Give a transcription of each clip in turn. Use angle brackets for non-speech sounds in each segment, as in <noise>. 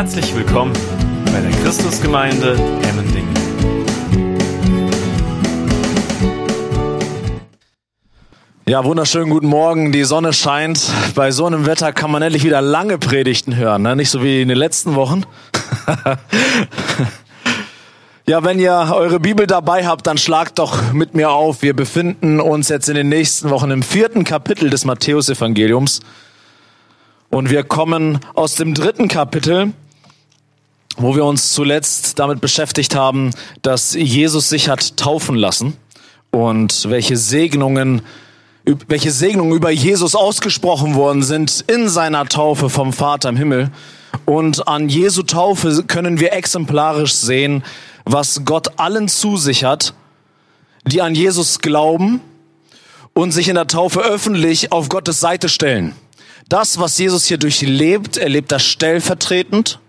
Herzlich willkommen bei der Christusgemeinde Emmendingen. Ja, wunderschönen guten Morgen. Die Sonne scheint. Bei so einem Wetter kann man endlich wieder lange Predigten hören, ne? nicht so wie in den letzten Wochen. <laughs> ja, wenn ihr eure Bibel dabei habt, dann schlagt doch mit mir auf. Wir befinden uns jetzt in den nächsten Wochen im vierten Kapitel des Matthäusevangeliums. Und wir kommen aus dem dritten Kapitel, wo wir uns zuletzt damit beschäftigt haben, dass Jesus sich hat taufen lassen und welche Segnungen welche Segnungen über Jesus ausgesprochen worden sind in seiner Taufe vom Vater im Himmel. Und an Jesu Taufe können wir exemplarisch sehen, was Gott allen zusichert, die an Jesus glauben und sich in der Taufe öffentlich auf Gottes Seite stellen. Das, was Jesus hier durchlebt, erlebt er stellvertretend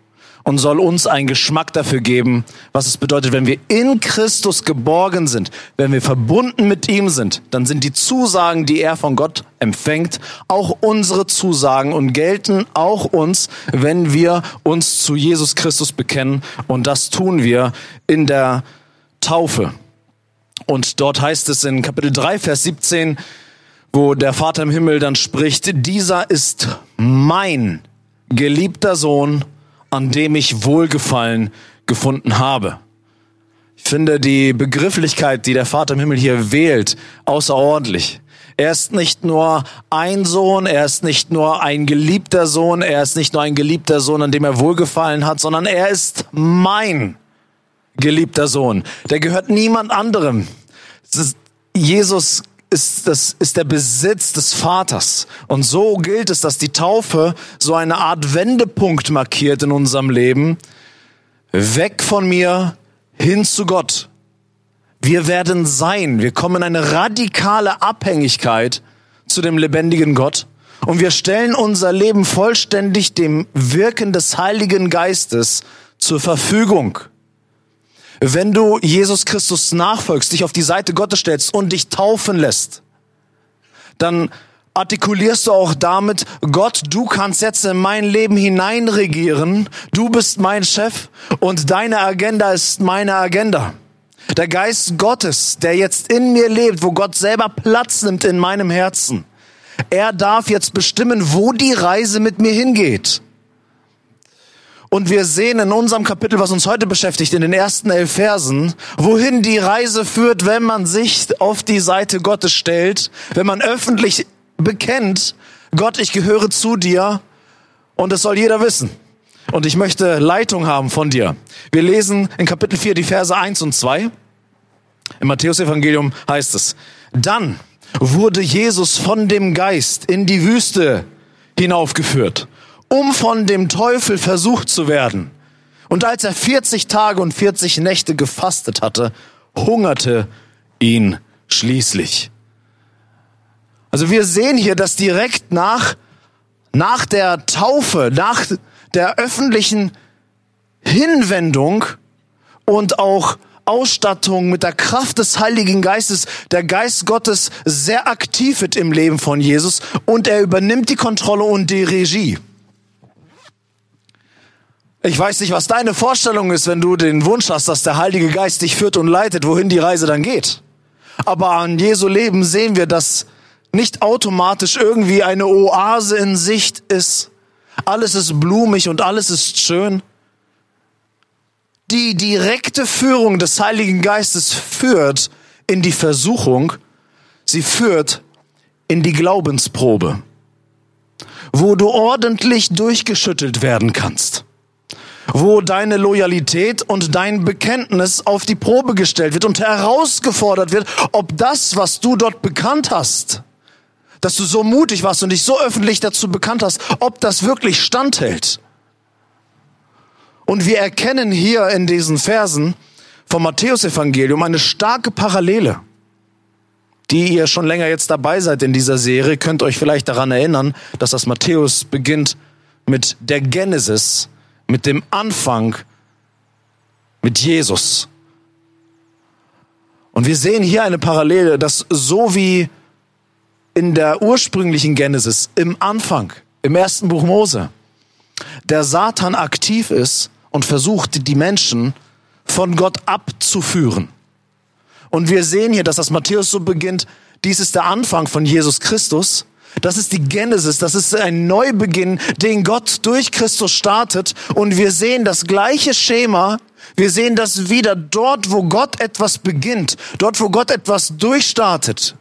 und soll uns einen Geschmack dafür geben, was es bedeutet, wenn wir in Christus geborgen sind, wenn wir verbunden mit ihm sind, dann sind die Zusagen, die er von Gott empfängt, auch unsere Zusagen und gelten auch uns, wenn wir uns zu Jesus Christus bekennen und das tun wir in der Taufe. Und dort heißt es in Kapitel 3, Vers 17, wo der Vater im Himmel dann spricht, dieser ist mein geliebter Sohn, an dem ich Wohlgefallen gefunden habe. Ich finde die Begrifflichkeit, die der Vater im Himmel hier wählt, außerordentlich. Er ist nicht nur ein Sohn, er ist nicht nur ein geliebter Sohn, er ist nicht nur ein geliebter Sohn, an dem er wohlgefallen hat, sondern er ist mein geliebter Sohn. Der gehört niemand anderem. Jesus ist, das ist der Besitz des Vaters. Und so gilt es, dass die Taufe so eine Art Wendepunkt markiert in unserem Leben. Weg von mir hin zu Gott. Wir werden sein. Wir kommen in eine radikale Abhängigkeit zu dem lebendigen Gott. Und wir stellen unser Leben vollständig dem Wirken des Heiligen Geistes zur Verfügung. Wenn du Jesus Christus nachfolgst, dich auf die Seite Gottes stellst und dich taufen lässt, dann artikulierst du auch damit, Gott, du kannst jetzt in mein Leben hineinregieren, du bist mein Chef und deine Agenda ist meine Agenda. Der Geist Gottes, der jetzt in mir lebt, wo Gott selber Platz nimmt in meinem Herzen, er darf jetzt bestimmen, wo die Reise mit mir hingeht. Und wir sehen in unserem Kapitel, was uns heute beschäftigt, in den ersten elf Versen, wohin die Reise führt, wenn man sich auf die Seite Gottes stellt, wenn man öffentlich bekennt, Gott, ich gehöre zu dir und es soll jeder wissen. Und ich möchte Leitung haben von dir. Wir lesen in Kapitel 4 die Verse 1 und 2. Im Matthäusevangelium heißt es, dann wurde Jesus von dem Geist in die Wüste hinaufgeführt um von dem Teufel versucht zu werden. Und als er 40 Tage und 40 Nächte gefastet hatte, hungerte ihn schließlich. Also wir sehen hier, dass direkt nach, nach der Taufe, nach der öffentlichen Hinwendung und auch Ausstattung mit der Kraft des Heiligen Geistes, der Geist Gottes sehr aktiv wird im Leben von Jesus und er übernimmt die Kontrolle und die Regie. Ich weiß nicht, was deine Vorstellung ist, wenn du den Wunsch hast, dass der Heilige Geist dich führt und leitet, wohin die Reise dann geht. Aber an Jesu Leben sehen wir, dass nicht automatisch irgendwie eine Oase in Sicht ist. Alles ist blumig und alles ist schön. Die direkte Führung des Heiligen Geistes führt in die Versuchung, sie führt in die Glaubensprobe, wo du ordentlich durchgeschüttelt werden kannst wo deine Loyalität und dein Bekenntnis auf die Probe gestellt wird und herausgefordert wird, ob das, was du dort bekannt hast, dass du so mutig warst und dich so öffentlich dazu bekannt hast, ob das wirklich standhält. Und wir erkennen hier in diesen Versen vom Matthäusevangelium eine starke Parallele. Die ihr schon länger jetzt dabei seid in dieser Serie, könnt euch vielleicht daran erinnern, dass das Matthäus beginnt mit der Genesis, mit dem Anfang, mit Jesus. Und wir sehen hier eine Parallele, dass so wie in der ursprünglichen Genesis, im Anfang, im ersten Buch Mose, der Satan aktiv ist und versucht, die Menschen von Gott abzuführen. Und wir sehen hier, dass das Matthäus so beginnt, dies ist der Anfang von Jesus Christus. Das ist die Genesis, das ist ein Neubeginn, den Gott durch Christus startet. Und wir sehen das gleiche Schema, wir sehen das wieder dort, wo Gott etwas beginnt, dort, wo Gott etwas durchstartet.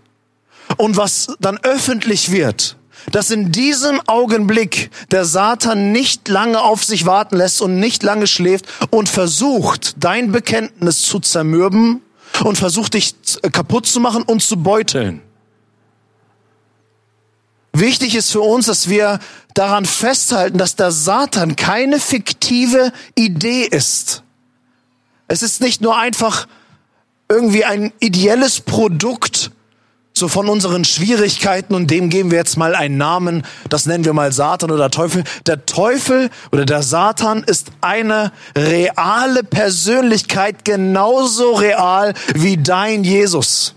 Und was dann öffentlich wird. Dass in diesem Augenblick der Satan nicht lange auf sich warten lässt und nicht lange schläft und versucht, dein Bekenntnis zu zermürben und versucht, dich kaputt zu machen und zu beuteln. Wichtig ist für uns, dass wir daran festhalten, dass der Satan keine fiktive Idee ist. Es ist nicht nur einfach irgendwie ein ideelles Produkt, so von unseren Schwierigkeiten und dem geben wir jetzt mal einen Namen, das nennen wir mal Satan oder Teufel. Der Teufel oder der Satan ist eine reale Persönlichkeit, genauso real wie dein Jesus.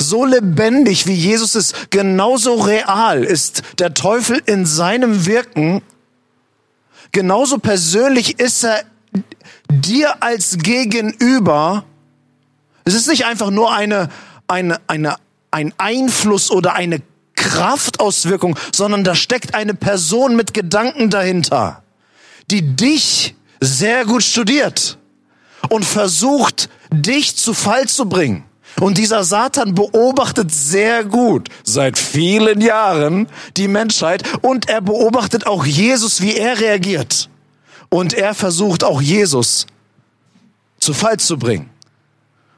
So lebendig wie Jesus ist, genauso real ist der Teufel in seinem Wirken. Genauso persönlich ist er dir als Gegenüber. Es ist nicht einfach nur eine, eine, eine ein Einfluss oder eine Kraftauswirkung, sondern da steckt eine Person mit Gedanken dahinter, die dich sehr gut studiert und versucht, dich zu Fall zu bringen. Und dieser Satan beobachtet sehr gut seit vielen Jahren die Menschheit und er beobachtet auch Jesus, wie er reagiert. Und er versucht auch Jesus zu Fall zu bringen.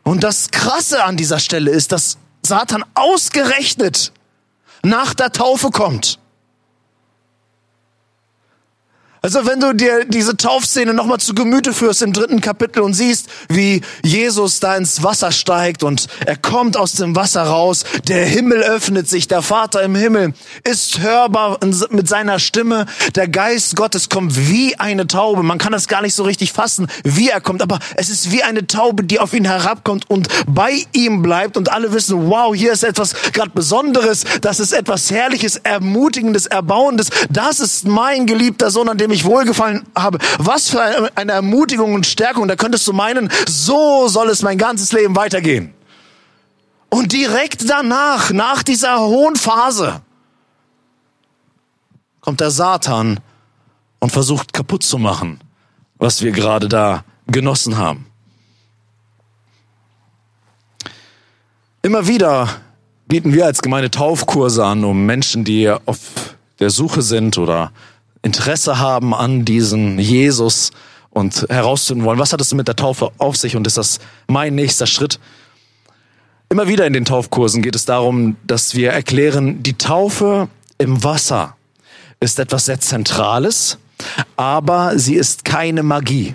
Und das Krasse an dieser Stelle ist, dass Satan ausgerechnet nach der Taufe kommt. Also wenn du dir diese Taufszene nochmal zu Gemüte führst im dritten Kapitel und siehst, wie Jesus da ins Wasser steigt und er kommt aus dem Wasser raus, der Himmel öffnet sich, der Vater im Himmel ist hörbar mit seiner Stimme, der Geist Gottes kommt wie eine Taube. Man kann das gar nicht so richtig fassen, wie er kommt, aber es ist wie eine Taube, die auf ihn herabkommt und bei ihm bleibt. Und alle wissen, wow, hier ist etwas gerade Besonderes, das ist etwas Herrliches, Ermutigendes, Erbauendes, das ist mein geliebter Sohn, an dem dem ich wohlgefallen habe. Was für eine Ermutigung und Stärkung. Da könntest du meinen, so soll es mein ganzes Leben weitergehen. Und direkt danach, nach dieser hohen Phase, kommt der Satan und versucht kaputt zu machen, was wir gerade da genossen haben. Immer wieder bieten wir als Gemeinde Taufkurse an, um Menschen, die auf der Suche sind oder Interesse haben an diesen Jesus und herausfinden wollen, was hat es mit der Taufe auf sich und ist das mein nächster Schritt? Immer wieder in den Taufkursen geht es darum, dass wir erklären, die Taufe im Wasser ist etwas sehr Zentrales, aber sie ist keine Magie.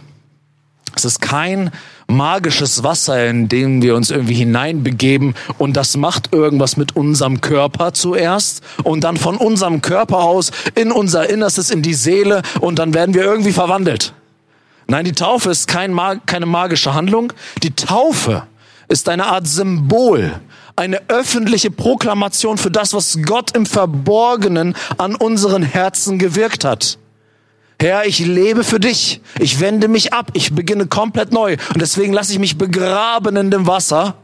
Es ist kein magisches Wasser, in dem wir uns irgendwie hineinbegeben und das macht irgendwas mit unserem Körper zuerst und dann von unserem Körper aus in unser Innerstes, in die Seele und dann werden wir irgendwie verwandelt. Nein, die Taufe ist kein, keine magische Handlung. Die Taufe ist eine Art Symbol, eine öffentliche Proklamation für das, was Gott im Verborgenen an unseren Herzen gewirkt hat. Herr, ich lebe für dich. Ich wende mich ab. Ich beginne komplett neu. Und deswegen lasse ich mich begraben in dem Wasser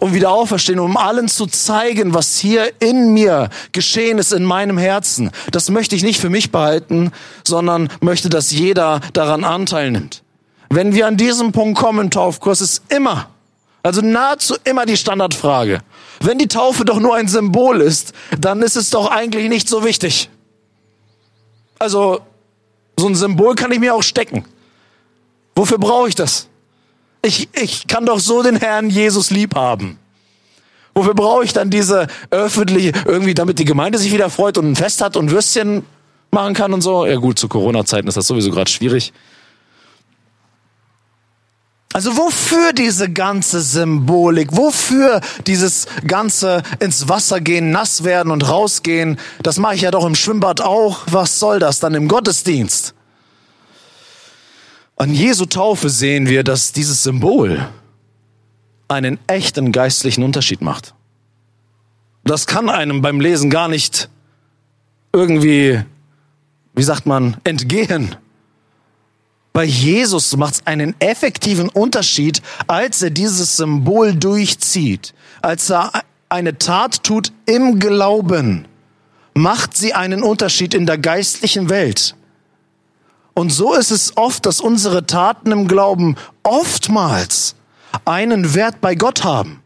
und wieder auferstehen, um allen zu zeigen, was hier in mir geschehen ist, in meinem Herzen. Das möchte ich nicht für mich behalten, sondern möchte, dass jeder daran Anteil nimmt. Wenn wir an diesem Punkt kommen Taufkurs, ist immer, also nahezu immer die Standardfrage. Wenn die Taufe doch nur ein Symbol ist, dann ist es doch eigentlich nicht so wichtig. Also so ein Symbol kann ich mir auch stecken. Wofür brauche ich das? Ich, ich kann doch so den Herrn Jesus lieb haben. Wofür brauche ich dann diese öffentliche, irgendwie, damit die Gemeinde sich wieder freut und ein Fest hat und Würstchen machen kann und so? Ja gut, zu Corona-Zeiten ist das sowieso gerade schwierig. Also wofür diese ganze Symbolik? Wofür dieses ganze ins Wasser gehen, nass werden und rausgehen? Das mache ich ja doch im Schwimmbad auch. Was soll das dann im Gottesdienst? An Jesu Taufe sehen wir, dass dieses Symbol einen echten geistlichen Unterschied macht. Das kann einem beim Lesen gar nicht irgendwie wie sagt man, entgehen. Bei Jesus macht es einen effektiven Unterschied, als er dieses Symbol durchzieht, als er eine Tat tut im Glauben, macht sie einen Unterschied in der geistlichen Welt. Und so ist es oft, dass unsere Taten im Glauben oftmals einen Wert bei Gott haben.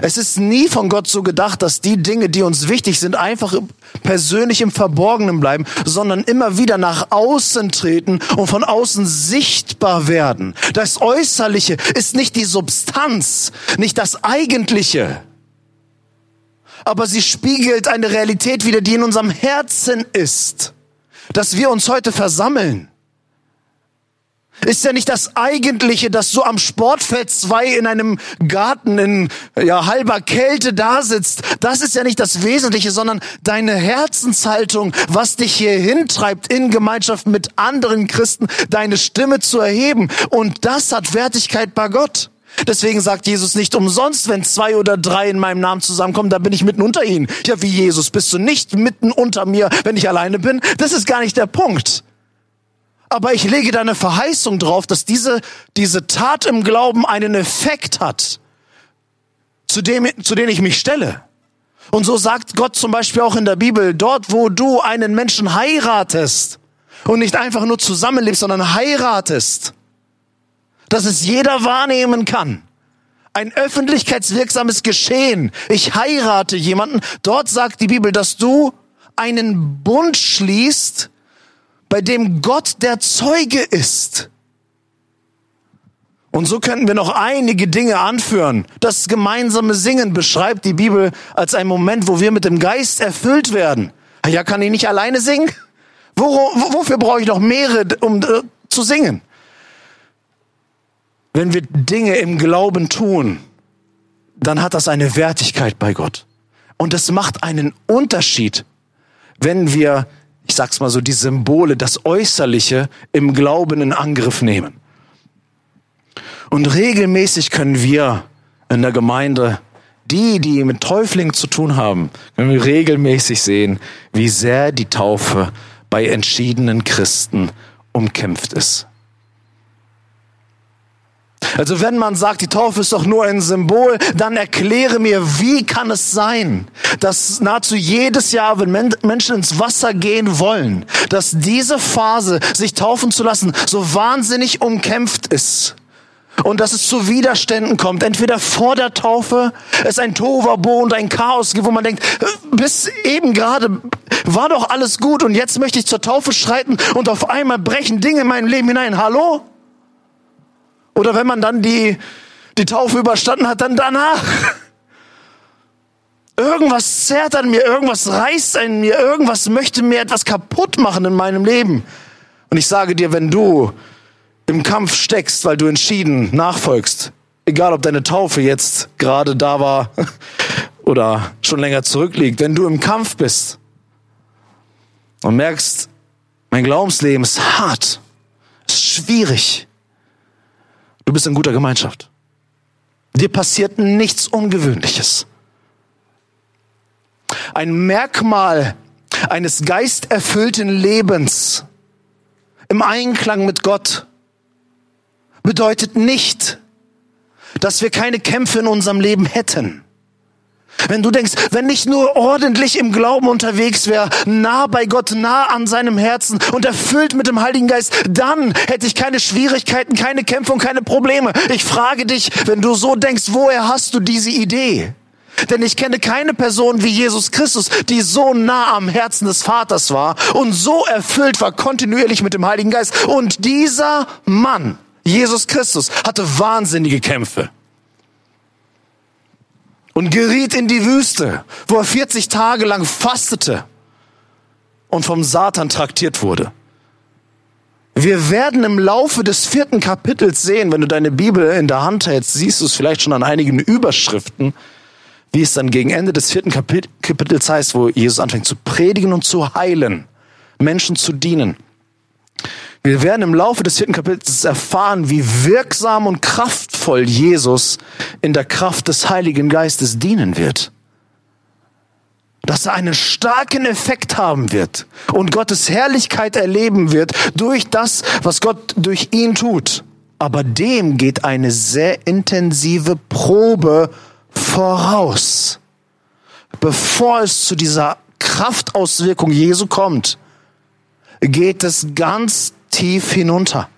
Es ist nie von Gott so gedacht, dass die Dinge, die uns wichtig sind, einfach persönlich im Verborgenen bleiben, sondern immer wieder nach außen treten und von außen sichtbar werden. Das Äußerliche ist nicht die Substanz, nicht das Eigentliche, aber sie spiegelt eine Realität wider, die in unserem Herzen ist dass wir uns heute versammeln, ist ja nicht das Eigentliche, dass du am Sportfeld 2 in einem Garten in ja, halber Kälte da sitzt. Das ist ja nicht das Wesentliche, sondern deine Herzenshaltung, was dich hier hintreibt, in Gemeinschaft mit anderen Christen deine Stimme zu erheben. Und das hat Wertigkeit bei Gott. Deswegen sagt Jesus nicht umsonst, wenn zwei oder drei in meinem Namen zusammenkommen, da bin ich mitten unter ihnen. Ja, wie Jesus bist du nicht mitten unter mir, wenn ich alleine bin. Das ist gar nicht der Punkt. Aber ich lege da eine Verheißung drauf, dass diese, diese Tat im Glauben einen Effekt hat, zu dem, zu dem ich mich stelle. Und so sagt Gott zum Beispiel auch in der Bibel, dort wo du einen Menschen heiratest und nicht einfach nur zusammenlebst, sondern heiratest, dass es jeder wahrnehmen kann. Ein öffentlichkeitswirksames Geschehen. Ich heirate jemanden. Dort sagt die Bibel, dass du einen Bund schließt, bei dem Gott der Zeuge ist. Und so könnten wir noch einige Dinge anführen. Das gemeinsame Singen beschreibt die Bibel als einen Moment, wo wir mit dem Geist erfüllt werden. Ja, kann ich nicht alleine singen? wofür brauche ich noch mehrere, um äh, zu singen? Wenn wir Dinge im Glauben tun, dann hat das eine Wertigkeit bei Gott. Und es macht einen Unterschied, wenn wir, ich sag's mal so, die Symbole, das Äußerliche im Glauben in Angriff nehmen. Und regelmäßig können wir in der Gemeinde, die, die mit Täuflingen zu tun haben, können wir regelmäßig sehen, wie sehr die Taufe bei entschiedenen Christen umkämpft ist. Also wenn man sagt, die Taufe ist doch nur ein Symbol, dann erkläre mir, wie kann es sein, dass nahezu jedes Jahr, wenn Menschen ins Wasser gehen wollen, dass diese Phase, sich taufen zu lassen, so wahnsinnig umkämpft ist. Und dass es zu Widerständen kommt, entweder vor der Taufe, es ein Tovabo und ein Chaos gibt, wo man denkt, bis eben gerade war doch alles gut und jetzt möchte ich zur Taufe schreiten und auf einmal brechen Dinge in mein Leben hinein. Hallo? Oder wenn man dann die, die Taufe überstanden hat, dann danach. <laughs> Irgendwas zerrt an mir, irgendwas reißt an mir, irgendwas möchte mir etwas kaputt machen in meinem Leben. Und ich sage dir, wenn du im Kampf steckst, weil du entschieden nachfolgst, egal ob deine Taufe jetzt gerade da war <laughs> oder schon länger zurückliegt, wenn du im Kampf bist und merkst, mein Glaubensleben ist hart, ist schwierig, Du bist in guter Gemeinschaft. Dir passiert nichts Ungewöhnliches. Ein Merkmal eines geisterfüllten Lebens im Einklang mit Gott bedeutet nicht, dass wir keine Kämpfe in unserem Leben hätten. Wenn du denkst, wenn ich nur ordentlich im Glauben unterwegs wäre, nah bei Gott, nah an seinem Herzen und erfüllt mit dem Heiligen Geist, dann hätte ich keine Schwierigkeiten, keine Kämpfe und keine Probleme. Ich frage dich, wenn du so denkst, woher hast du diese Idee? Denn ich kenne keine Person wie Jesus Christus, die so nah am Herzen des Vaters war und so erfüllt war kontinuierlich mit dem Heiligen Geist. Und dieser Mann, Jesus Christus, hatte wahnsinnige Kämpfe und geriet in die Wüste, wo er 40 Tage lang fastete und vom Satan traktiert wurde. Wir werden im Laufe des vierten Kapitels sehen, wenn du deine Bibel in der Hand hältst, siehst du es vielleicht schon an einigen Überschriften, wie es dann gegen Ende des vierten Kapitels heißt, wo Jesus anfängt zu predigen und zu heilen, Menschen zu dienen. Wir werden im Laufe des vierten Kapitels erfahren, wie wirksam und kraftvoll Jesus in der Kraft des Heiligen Geistes dienen wird. dass er einen starken Effekt haben wird und Gottes Herrlichkeit erleben wird durch das, was Gott durch ihn tut. Aber dem geht eine sehr intensive Probe voraus. Bevor es zu dieser Kraftauswirkung Jesu kommt, geht es ganz tief hinunter.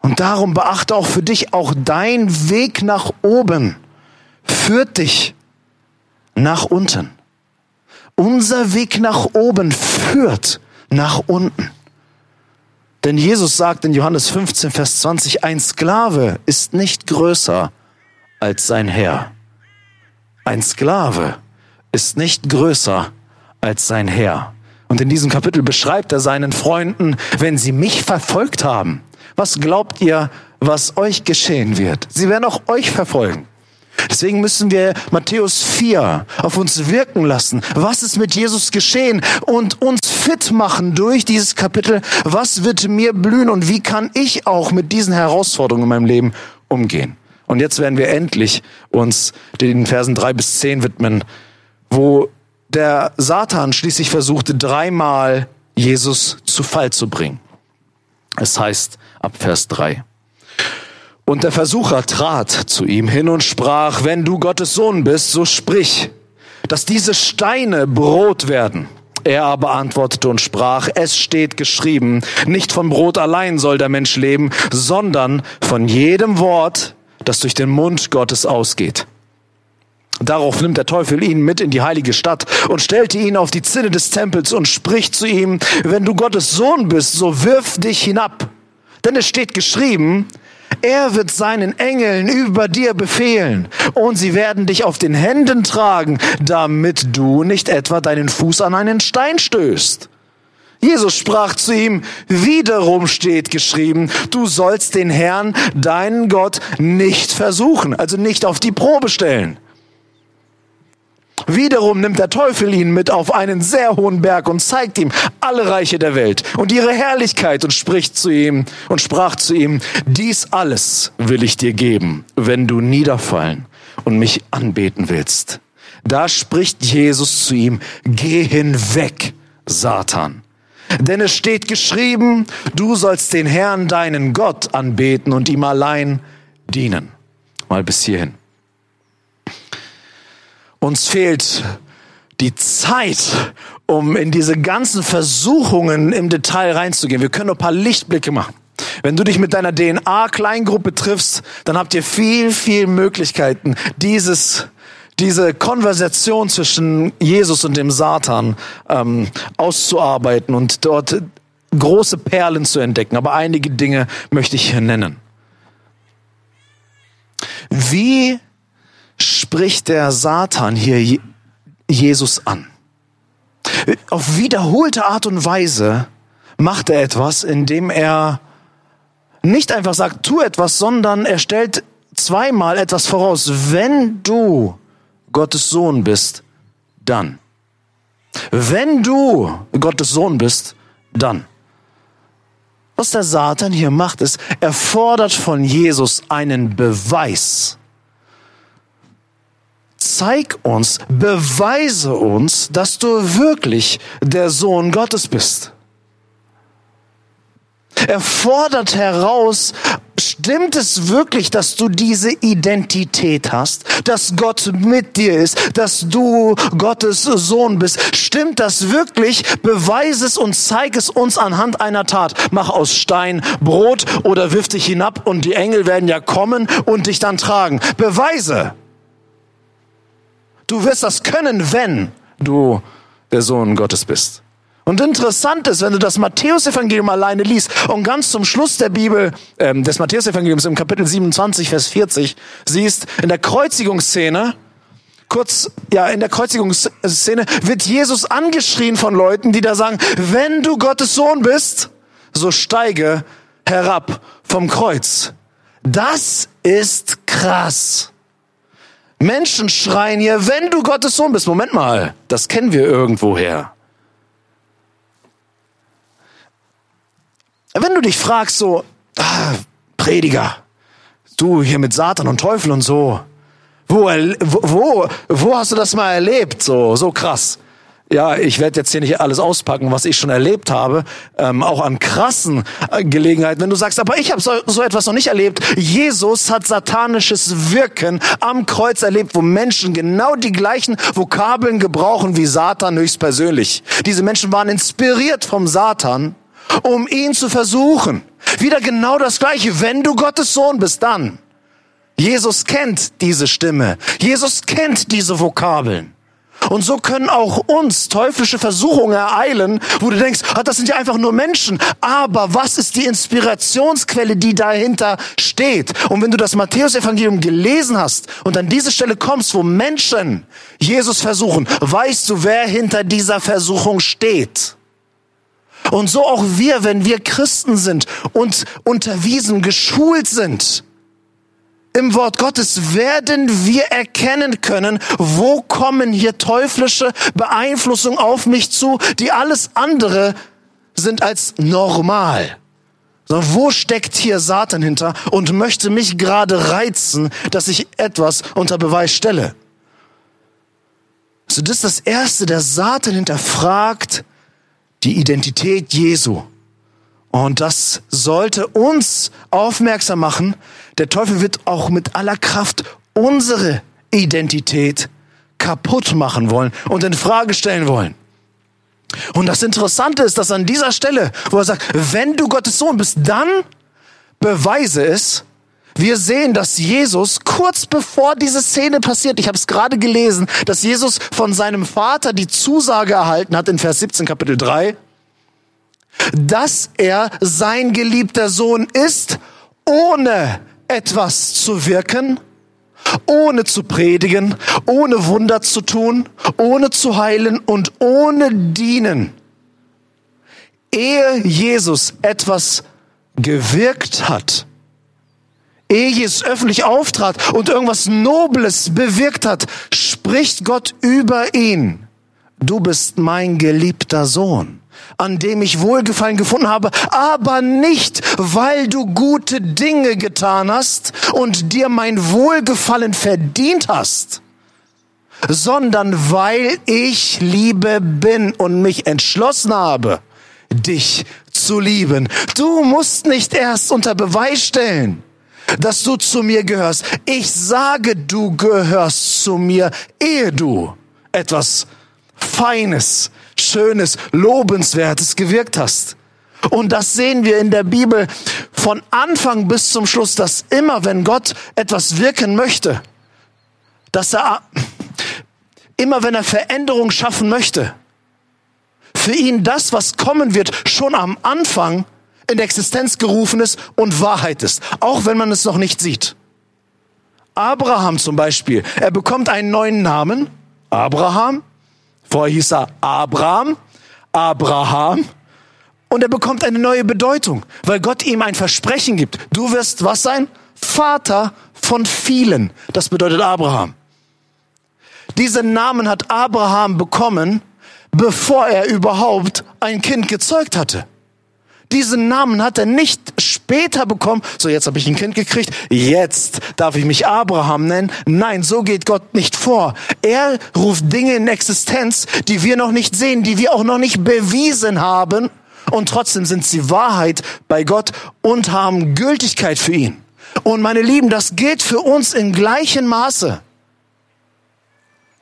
Und darum beachte auch für dich, auch dein Weg nach oben führt dich nach unten. Unser Weg nach oben führt nach unten. Denn Jesus sagt in Johannes 15, Vers 20, ein Sklave ist nicht größer als sein Herr. Ein Sklave ist nicht größer als sein Herr. Und in diesem Kapitel beschreibt er seinen Freunden, wenn sie mich verfolgt haben, was glaubt ihr, was euch geschehen wird? Sie werden auch euch verfolgen. Deswegen müssen wir Matthäus 4 auf uns wirken lassen. Was ist mit Jesus geschehen? Und uns fit machen durch dieses Kapitel. Was wird mir blühen und wie kann ich auch mit diesen Herausforderungen in meinem Leben umgehen? Und jetzt werden wir endlich uns den Versen drei bis zehn widmen, wo der Satan schließlich versuchte, dreimal Jesus zu Fall zu bringen. Es heißt ab Vers drei. Und der Versucher trat zu ihm hin und sprach, wenn du Gottes Sohn bist, so sprich, dass diese Steine Brot werden. Er aber antwortete und sprach, es steht geschrieben, nicht vom Brot allein soll der Mensch leben, sondern von jedem Wort, das durch den Mund Gottes ausgeht. Darauf nimmt der Teufel ihn mit in die heilige Stadt und stellte ihn auf die Zinne des Tempels und spricht zu ihm, wenn du Gottes Sohn bist, so wirf dich hinab. Denn es steht geschrieben, er wird seinen Engeln über dir befehlen und sie werden dich auf den Händen tragen, damit du nicht etwa deinen Fuß an einen Stein stößt. Jesus sprach zu ihm, wiederum steht geschrieben, du sollst den Herrn, deinen Gott, nicht versuchen, also nicht auf die Probe stellen. Wiederum nimmt der Teufel ihn mit auf einen sehr hohen Berg und zeigt ihm alle Reiche der Welt und ihre Herrlichkeit und spricht zu ihm und sprach zu ihm, dies alles will ich dir geben, wenn du niederfallen und mich anbeten willst. Da spricht Jesus zu ihm, geh hinweg, Satan. Denn es steht geschrieben, du sollst den Herrn, deinen Gott, anbeten und ihm allein dienen. Mal bis hierhin. Uns fehlt die Zeit, um in diese ganzen Versuchungen im Detail reinzugehen. Wir können nur ein paar Lichtblicke machen. Wenn du dich mit deiner DNA-Kleingruppe triffst, dann habt ihr viel, viel Möglichkeiten, dieses, diese Konversation zwischen Jesus und dem Satan ähm, auszuarbeiten und dort große Perlen zu entdecken. Aber einige Dinge möchte ich hier nennen. Wie spricht der Satan hier Jesus an. Auf wiederholte Art und Weise macht er etwas, indem er nicht einfach sagt, tu etwas, sondern er stellt zweimal etwas voraus. Wenn du Gottes Sohn bist, dann. Wenn du Gottes Sohn bist, dann. Was der Satan hier macht, ist, er fordert von Jesus einen Beweis zeig uns, beweise uns, dass du wirklich der Sohn Gottes bist. Er fordert heraus, stimmt es wirklich, dass du diese Identität hast, dass Gott mit dir ist, dass du Gottes Sohn bist? Stimmt das wirklich? Beweise es und zeig es uns anhand einer Tat. Mach aus Stein Brot oder wirf dich hinab und die Engel werden ja kommen und dich dann tragen. Beweise. Du wirst das können, wenn du der Sohn Gottes bist. Und interessant ist, wenn du das Matthäusevangelium alleine liest und ganz zum Schluss der Bibel, ähm, des Matthäusevangeliums im Kapitel 27, Vers 40, siehst, in der Kreuzigungsszene, kurz, ja, in der Kreuzigungsszene wird Jesus angeschrien von Leuten, die da sagen, wenn du Gottes Sohn bist, so steige herab vom Kreuz. Das ist krass. Menschen schreien hier, wenn du Gottes Sohn bist. Moment mal, das kennen wir irgendwoher. Wenn du dich fragst, so, ah, Prediger, du hier mit Satan und Teufel und so, Wo, wo, wo hast du das mal erlebt? So, so krass. Ja, ich werde jetzt hier nicht alles auspacken, was ich schon erlebt habe, ähm, auch an krassen äh, Gelegenheiten. Wenn du sagst, aber ich habe so, so etwas noch nicht erlebt. Jesus hat satanisches Wirken am Kreuz erlebt, wo Menschen genau die gleichen Vokabeln gebrauchen wie Satan höchstpersönlich. Diese Menschen waren inspiriert vom Satan, um ihn zu versuchen. Wieder genau das Gleiche. Wenn du Gottes Sohn bist, dann. Jesus kennt diese Stimme. Jesus kennt diese Vokabeln. Und so können auch uns teuflische Versuchungen ereilen, wo du denkst, ah, das sind ja einfach nur Menschen. Aber was ist die Inspirationsquelle, die dahinter steht? Und wenn du das Matthäusevangelium gelesen hast und an diese Stelle kommst, wo Menschen Jesus versuchen, weißt du, wer hinter dieser Versuchung steht. Und so auch wir, wenn wir Christen sind und unterwiesen, geschult sind, im Wort Gottes werden wir erkennen können, wo kommen hier teuflische Beeinflussungen auf mich zu, die alles andere sind als normal. Wo steckt hier Satan hinter und möchte mich gerade reizen, dass ich etwas unter Beweis stelle? So, das ist das Erste, der Satan hinterfragt die Identität Jesu. Und das sollte uns aufmerksam machen. Der Teufel wird auch mit aller Kraft unsere Identität kaputt machen wollen und in Frage stellen wollen. Und das Interessante ist, dass an dieser Stelle, wo er sagt, wenn du Gottes Sohn bist, dann beweise es. Wir sehen, dass Jesus kurz bevor diese Szene passiert, ich habe es gerade gelesen, dass Jesus von seinem Vater die Zusage erhalten hat in Vers 17 Kapitel 3, dass er sein geliebter Sohn ist, ohne etwas zu wirken, ohne zu predigen, ohne Wunder zu tun, ohne zu heilen und ohne dienen. Ehe Jesus etwas gewirkt hat, ehe Jesus öffentlich auftrat und irgendwas Nobles bewirkt hat, spricht Gott über ihn. Du bist mein geliebter Sohn an dem ich Wohlgefallen gefunden habe, aber nicht, weil du gute Dinge getan hast und dir mein Wohlgefallen verdient hast, sondern weil ich Liebe bin und mich entschlossen habe, dich zu lieben. Du musst nicht erst unter Beweis stellen, dass du zu mir gehörst. Ich sage, du gehörst zu mir, ehe du etwas Feines, Schönes, Lobenswertes gewirkt hast. Und das sehen wir in der Bibel von Anfang bis zum Schluss, dass immer, wenn Gott etwas wirken möchte, dass er immer, wenn er Veränderung schaffen möchte, für ihn das, was kommen wird, schon am Anfang in Existenz gerufen ist und Wahrheit ist, auch wenn man es noch nicht sieht. Abraham zum Beispiel, er bekommt einen neuen Namen, Abraham, Vorher hieß er Abraham, Abraham. Und er bekommt eine neue Bedeutung, weil Gott ihm ein Versprechen gibt. Du wirst was sein? Vater von vielen. Das bedeutet Abraham. Diesen Namen hat Abraham bekommen, bevor er überhaupt ein Kind gezeugt hatte. Diesen Namen hat er nicht später bekommen. So, jetzt habe ich ein Kind gekriegt. Jetzt darf ich mich Abraham nennen. Nein, so geht Gott nicht vor. Er ruft Dinge in Existenz, die wir noch nicht sehen, die wir auch noch nicht bewiesen haben. Und trotzdem sind sie Wahrheit bei Gott und haben Gültigkeit für ihn. Und meine Lieben, das gilt für uns in gleichem Maße.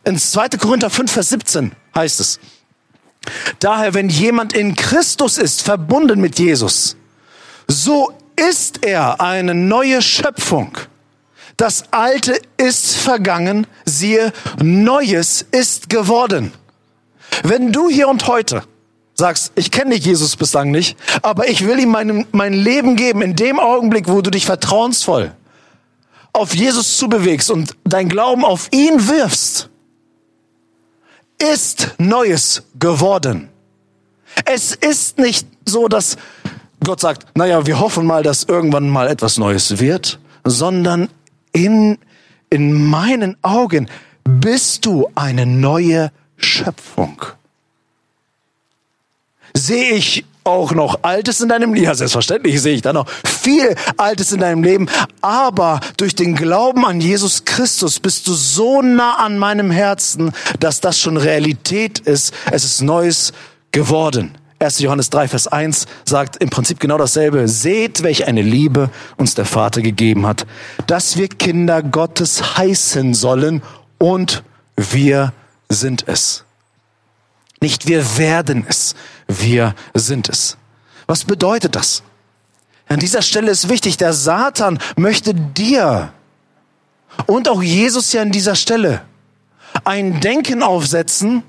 In 2. Korinther 5, Vers 17 heißt es, Daher, wenn jemand in Christus ist, verbunden mit Jesus, so ist er eine neue Schöpfung. Das Alte ist vergangen, siehe, Neues ist geworden. Wenn du hier und heute sagst, ich kenne Jesus bislang nicht, aber ich will ihm mein, mein Leben geben in dem Augenblick, wo du dich vertrauensvoll auf Jesus zubewegst und dein Glauben auf ihn wirfst, ist Neues geworden. Es ist nicht so, dass Gott sagt, naja, wir hoffen mal, dass irgendwann mal etwas Neues wird, sondern in, in meinen Augen bist du eine neue Schöpfung. Sehe ich auch noch Altes in deinem Leben. Ja, selbstverständlich sehe ich da noch viel Altes in deinem Leben. Aber durch den Glauben an Jesus Christus bist du so nah an meinem Herzen, dass das schon Realität ist. Es ist Neues geworden. 1. Johannes 3, Vers 1 sagt im Prinzip genau dasselbe. Seht, welch eine Liebe uns der Vater gegeben hat, dass wir Kinder Gottes heißen sollen und wir sind es. Nicht wir werden es, wir sind es. Was bedeutet das? An dieser Stelle ist wichtig, der Satan möchte dir und auch Jesus ja an dieser Stelle ein Denken aufsetzen,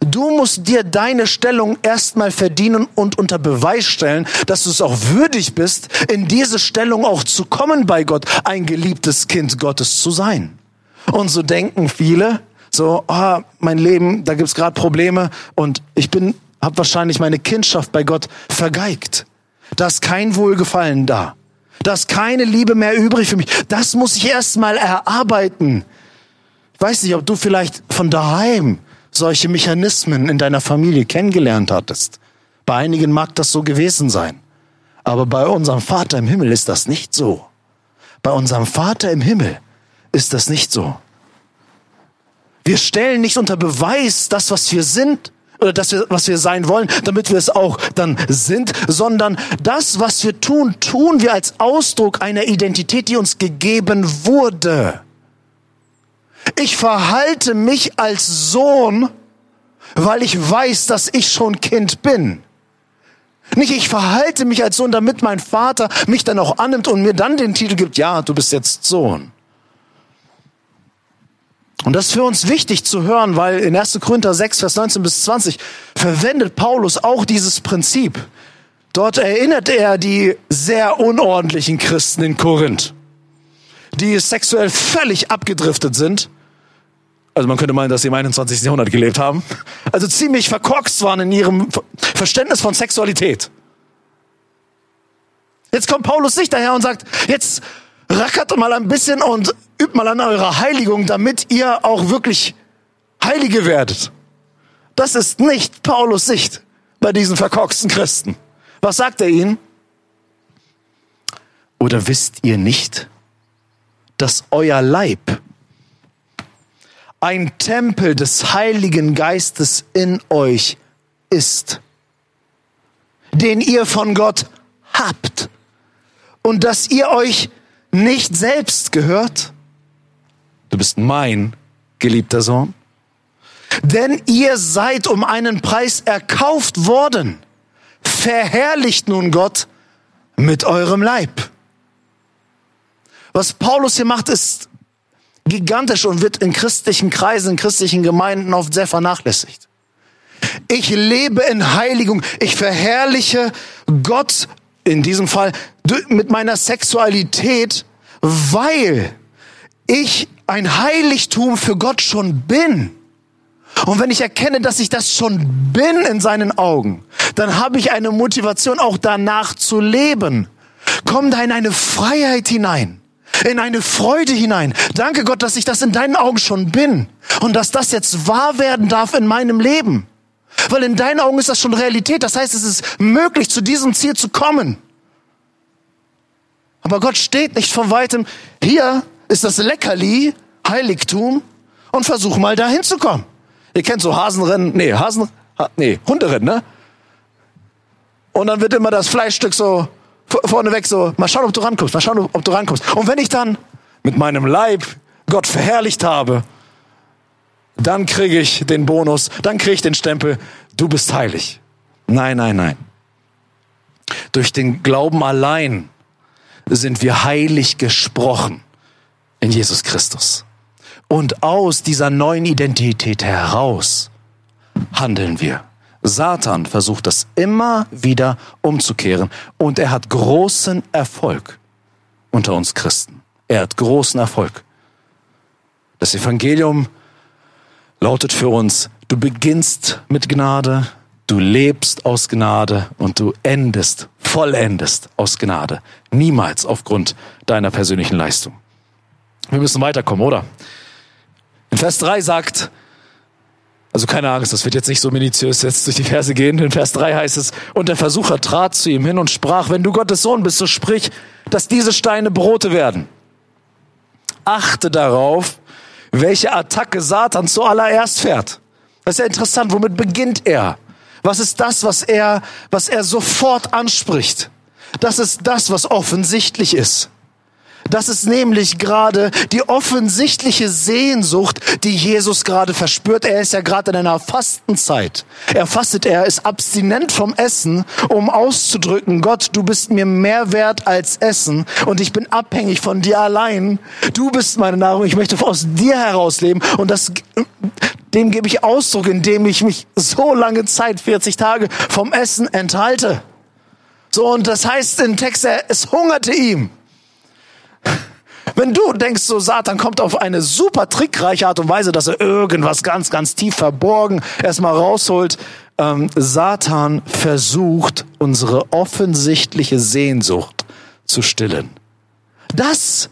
Du musst dir deine Stellung erstmal verdienen und unter Beweis stellen, dass du es auch würdig bist, in diese Stellung auch zu kommen bei Gott, ein geliebtes Kind Gottes zu sein. Und so denken viele, so, ah, mein Leben, da gibt's gerade Probleme und ich bin, habe wahrscheinlich meine Kindschaft bei Gott vergeigt. Da ist kein Wohlgefallen da. Da ist keine Liebe mehr übrig für mich. Das muss ich erstmal erarbeiten. Ich weiß nicht, ob du vielleicht von daheim solche Mechanismen in deiner Familie kennengelernt hattest. Bei einigen mag das so gewesen sein. Aber bei unserem Vater im Himmel ist das nicht so. Bei unserem Vater im Himmel ist das nicht so. Wir stellen nicht unter Beweis das, was wir sind, oder das, was wir sein wollen, damit wir es auch dann sind, sondern das, was wir tun, tun wir als Ausdruck einer Identität, die uns gegeben wurde. Ich verhalte mich als Sohn, weil ich weiß, dass ich schon Kind bin. Nicht ich verhalte mich als Sohn, damit mein Vater mich dann auch annimmt und mir dann den Titel gibt, ja, du bist jetzt Sohn. Und das ist für uns wichtig zu hören, weil in 1. Korinther 6, Vers 19 bis 20 verwendet Paulus auch dieses Prinzip. Dort erinnert er die sehr unordentlichen Christen in Korinth, die sexuell völlig abgedriftet sind also man könnte meinen, dass sie im 21. Jahrhundert gelebt haben. Also ziemlich verkorkst waren in ihrem Verständnis von Sexualität. Jetzt kommt Paulus nicht daher und sagt, jetzt rackert mal ein bisschen und übt mal an eurer Heiligung, damit ihr auch wirklich Heilige werdet. Das ist nicht Paulus Sicht bei diesen verkorksten Christen. Was sagt er ihnen? Oder wisst ihr nicht, dass euer Leib ein Tempel des Heiligen Geistes in euch ist, den ihr von Gott habt und dass ihr euch nicht selbst gehört? Du bist mein geliebter Sohn. Denn ihr seid um einen Preis erkauft worden. Verherrlicht nun Gott mit eurem Leib. Was Paulus hier macht, ist gigantisch und wird in christlichen Kreisen, in christlichen Gemeinden oft sehr vernachlässigt. Ich lebe in Heiligung. Ich verherrliche Gott in diesem Fall mit meiner Sexualität, weil ich ein Heiligtum für Gott schon bin. Und wenn ich erkenne, dass ich das schon bin in seinen Augen, dann habe ich eine Motivation, auch danach zu leben. Komm da in eine Freiheit hinein in eine Freude hinein. Danke Gott, dass ich das in deinen Augen schon bin und dass das jetzt wahr werden darf in meinem Leben. Weil in deinen Augen ist das schon Realität. Das heißt, es ist möglich, zu diesem Ziel zu kommen. Aber Gott steht nicht von weitem. Hier ist das Leckerli, Heiligtum, und versuch mal da hinzukommen. Ihr kennt so Hasenrennen, nee, Hasen, nee, Hunderennen, ne? Und dann wird immer das Fleischstück so vorneweg so, mal schauen, ob du rankommst, mal schauen, ob du rankommst. Und wenn ich dann mit meinem Leib Gott verherrlicht habe, dann kriege ich den Bonus, dann kriege ich den Stempel, du bist heilig. Nein, nein, nein. Durch den Glauben allein sind wir heilig gesprochen in Jesus Christus. Und aus dieser neuen Identität heraus handeln wir. Satan versucht das immer wieder umzukehren und er hat großen Erfolg unter uns Christen. Er hat großen Erfolg. Das Evangelium lautet für uns, du beginnst mit Gnade, du lebst aus Gnade und du endest, vollendest aus Gnade. Niemals aufgrund deiner persönlichen Leistung. Wir müssen weiterkommen, oder? In Vers 3 sagt Also keine Angst, das wird jetzt nicht so minutiös jetzt durch die Verse gehen. In Vers 3 heißt es, und der Versucher trat zu ihm hin und sprach, wenn du Gottes Sohn bist, so sprich, dass diese Steine Brote werden. Achte darauf, welche Attacke Satan zuallererst fährt. Das ist ja interessant, womit beginnt er? Was ist das, was er, was er sofort anspricht? Das ist das, was offensichtlich ist. Das ist nämlich gerade die offensichtliche Sehnsucht, die Jesus gerade verspürt. Er ist ja gerade in einer Fastenzeit. Er fastet, er ist abstinent vom Essen, um auszudrücken, Gott, du bist mir mehr wert als Essen und ich bin abhängig von dir allein. Du bist meine Nahrung, ich möchte aus dir heraus leben und das, dem gebe ich Ausdruck, indem ich mich so lange Zeit, 40 Tage, vom Essen enthalte. So, und das heißt im Text, es hungerte ihm. Wenn du denkst, so Satan kommt auf eine super trickreiche Art und Weise, dass er irgendwas ganz, ganz tief verborgen erstmal rausholt, ähm, Satan versucht, unsere offensichtliche Sehnsucht zu stillen. Das,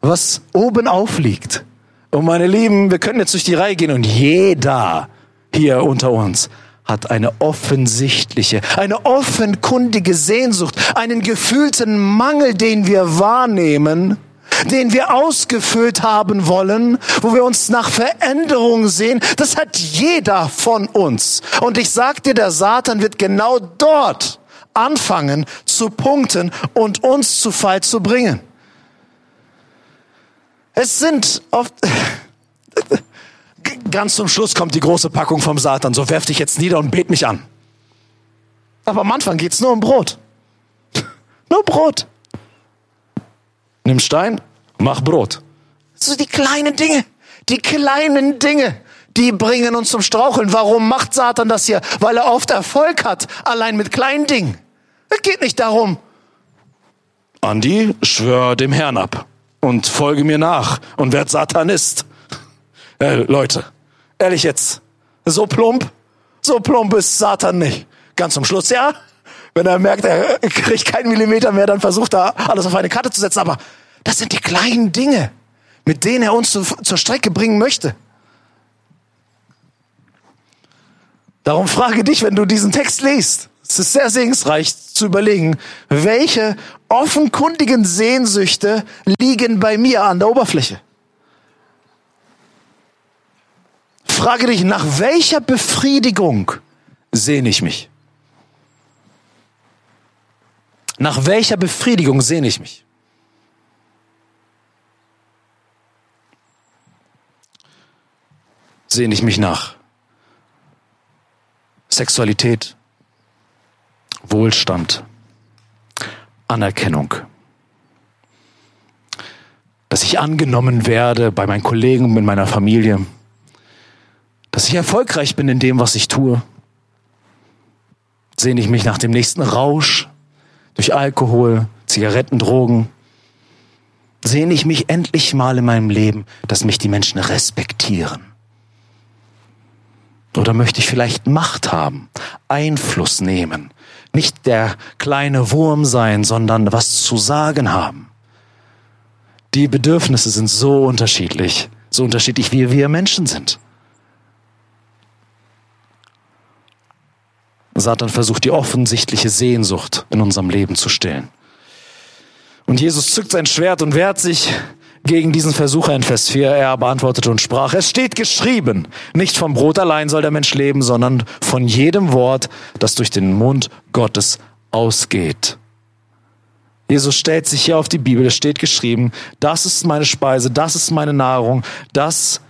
was oben aufliegt. Und meine Lieben, wir können jetzt durch die Reihe gehen und jeder hier unter uns hat eine offensichtliche, eine offenkundige Sehnsucht, einen gefühlten Mangel, den wir wahrnehmen, den wir ausgefüllt haben wollen, wo wir uns nach Veränderung sehen, das hat jeder von uns. Und ich sag dir, der Satan wird genau dort anfangen zu punkten und uns zu Fall zu bringen. Es sind oft, <laughs> ganz zum Schluss kommt die große Packung vom Satan. So werf dich jetzt nieder und bet mich an. Aber am Anfang geht's nur um Brot. <laughs> nur Brot. Nimm Stein, mach Brot. So die kleinen Dinge, die kleinen Dinge, die bringen uns zum Straucheln. Warum macht Satan das hier? Weil er oft Erfolg hat, allein mit kleinen Dingen. Es geht nicht darum. Andi, schwör dem Herrn ab und folge mir nach und werd Satanist. Äh, Leute, ehrlich jetzt, so plump, so plump ist Satan nicht. Ganz zum Schluss, ja. Wenn er merkt, er kriegt keinen Millimeter mehr, dann versucht er alles auf eine Karte zu setzen. Aber das sind die kleinen Dinge, mit denen er uns zu, zur Strecke bringen möchte. Darum frage dich, wenn du diesen Text liest, es ist sehr segensreich zu überlegen, welche offenkundigen Sehnsüchte liegen bei mir an der Oberfläche. Frage dich, nach welcher Befriedigung sehne ich mich? Nach welcher Befriedigung sehne ich mich? Sehne ich mich nach Sexualität, Wohlstand, Anerkennung, dass ich angenommen werde bei meinen Kollegen in meiner Familie, dass ich erfolgreich bin in dem, was ich tue. Sehne ich mich nach dem nächsten Rausch durch Alkohol, Zigaretten, Drogen. Sehne ich mich endlich mal in meinem Leben, dass mich die Menschen respektieren. Oder möchte ich vielleicht Macht haben, Einfluss nehmen, nicht der kleine Wurm sein, sondern was zu sagen haben. Die Bedürfnisse sind so unterschiedlich, so unterschiedlich wie wir Menschen sind. Satan versucht die offensichtliche Sehnsucht in unserem Leben zu stillen. Und Jesus zückt sein Schwert und wehrt sich gegen diesen Versucher in Vers 4. Er beantwortete und sprach, es steht geschrieben, nicht vom Brot allein soll der Mensch leben, sondern von jedem Wort, das durch den Mund Gottes ausgeht. Jesus stellt sich hier auf die Bibel, es steht geschrieben, das ist meine Speise, das ist meine Nahrung, das,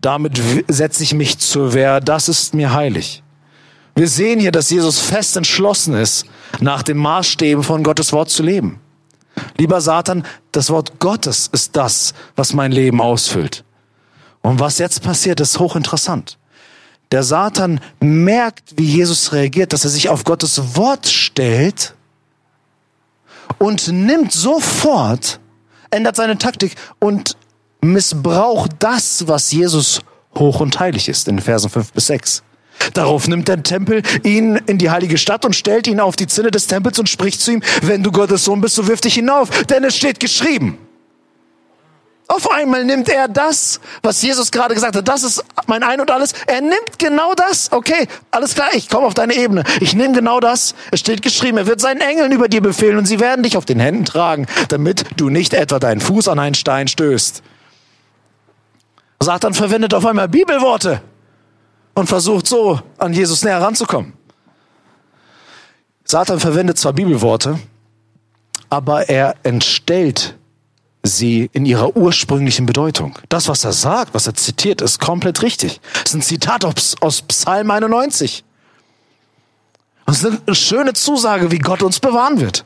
damit setze ich mich zur Wehr, das ist mir heilig. Wir sehen hier, dass Jesus fest entschlossen ist, nach den Maßstäben von Gottes Wort zu leben. Lieber Satan, das Wort Gottes ist das, was mein Leben ausfüllt. Und was jetzt passiert, ist hochinteressant. Der Satan merkt, wie Jesus reagiert, dass er sich auf Gottes Wort stellt und nimmt sofort, ändert seine Taktik und missbraucht das, was Jesus hoch und heilig ist, in Versen 5 bis 6. Darauf nimmt der Tempel ihn in die heilige Stadt und stellt ihn auf die Zinne des Tempels und spricht zu ihm, wenn du Gottes Sohn bist, so wirf dich hinauf, denn es steht geschrieben. Auf einmal nimmt er das, was Jesus gerade gesagt hat, das ist mein Ein und alles. Er nimmt genau das. Okay, alles klar, ich komme auf deine Ebene. Ich nehme genau das. Es steht geschrieben, er wird seinen Engeln über dir befehlen und sie werden dich auf den Händen tragen, damit du nicht etwa deinen Fuß an einen Stein stößt. Satan verwendet auf einmal Bibelworte und versucht so an Jesus näher ranzukommen. Satan verwendet zwar Bibelworte, aber er entstellt sie in ihrer ursprünglichen Bedeutung. Das, was er sagt, was er zitiert, ist komplett richtig. Das ist ein Zitat aus Psalm 91. Das ist eine schöne Zusage, wie Gott uns bewahren wird.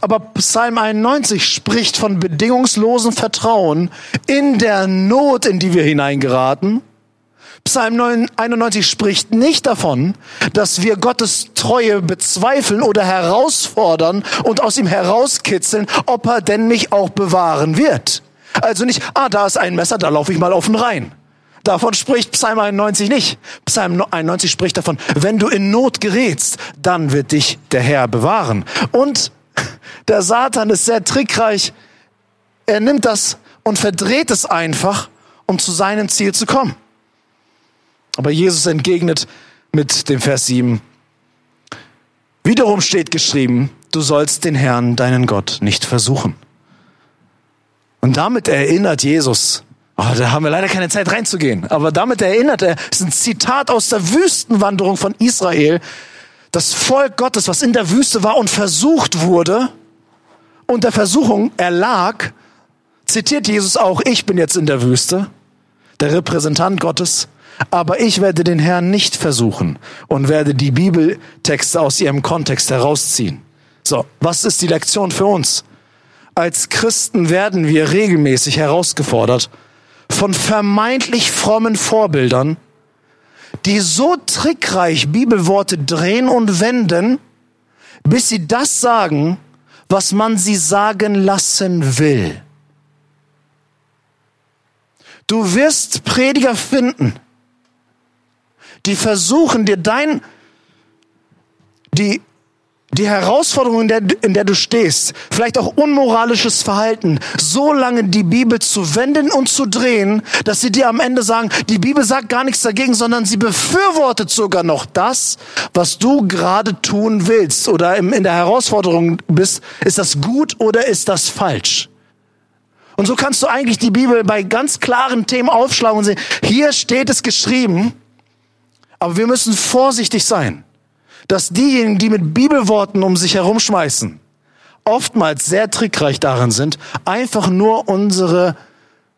Aber Psalm 91 spricht von bedingungslosem Vertrauen in der Not, in die wir hineingeraten Psalm 91 spricht nicht davon, dass wir Gottes Treue bezweifeln oder herausfordern und aus ihm herauskitzeln, ob er denn mich auch bewahren wird. Also nicht, ah, da ist ein Messer, da laufe ich mal auf den Rhein. Davon spricht Psalm 91 nicht. Psalm 91 spricht davon, wenn du in Not gerätst, dann wird dich der Herr bewahren. Und <laughs> der Satan ist sehr trickreich. Er nimmt das und verdreht es einfach, um zu seinem Ziel zu kommen. Aber Jesus entgegnet mit dem Vers 7. Wiederum steht geschrieben, du sollst den Herrn, deinen Gott, nicht versuchen. Und damit erinnert Jesus, oh, da haben wir leider keine Zeit reinzugehen, aber damit erinnert er, es ist ein Zitat aus der Wüstenwanderung von Israel, das Volk Gottes, was in der Wüste war und versucht wurde, und der Versuchung erlag, zitiert Jesus auch, ich bin jetzt in der Wüste, der Repräsentant Gottes, aber ich werde den Herrn nicht versuchen und werde die Bibeltexte aus ihrem Kontext herausziehen. So, was ist die Lektion für uns? Als Christen werden wir regelmäßig herausgefordert von vermeintlich frommen Vorbildern, die so trickreich Bibelworte drehen und wenden, bis sie das sagen, was man sie sagen lassen will. Du wirst Prediger finden, die versuchen dir dein, die, die Herausforderung, in der, in der du stehst, vielleicht auch unmoralisches Verhalten, so lange die Bibel zu wenden und zu drehen, dass sie dir am Ende sagen, die Bibel sagt gar nichts dagegen, sondern sie befürwortet sogar noch das, was du gerade tun willst oder in der Herausforderung bist. Ist das gut oder ist das falsch? Und so kannst du eigentlich die Bibel bei ganz klaren Themen aufschlagen und sehen, hier steht es geschrieben, aber wir müssen vorsichtig sein, dass diejenigen, die mit Bibelworten um sich herumschmeißen, oftmals sehr trickreich darin sind, einfach nur unsere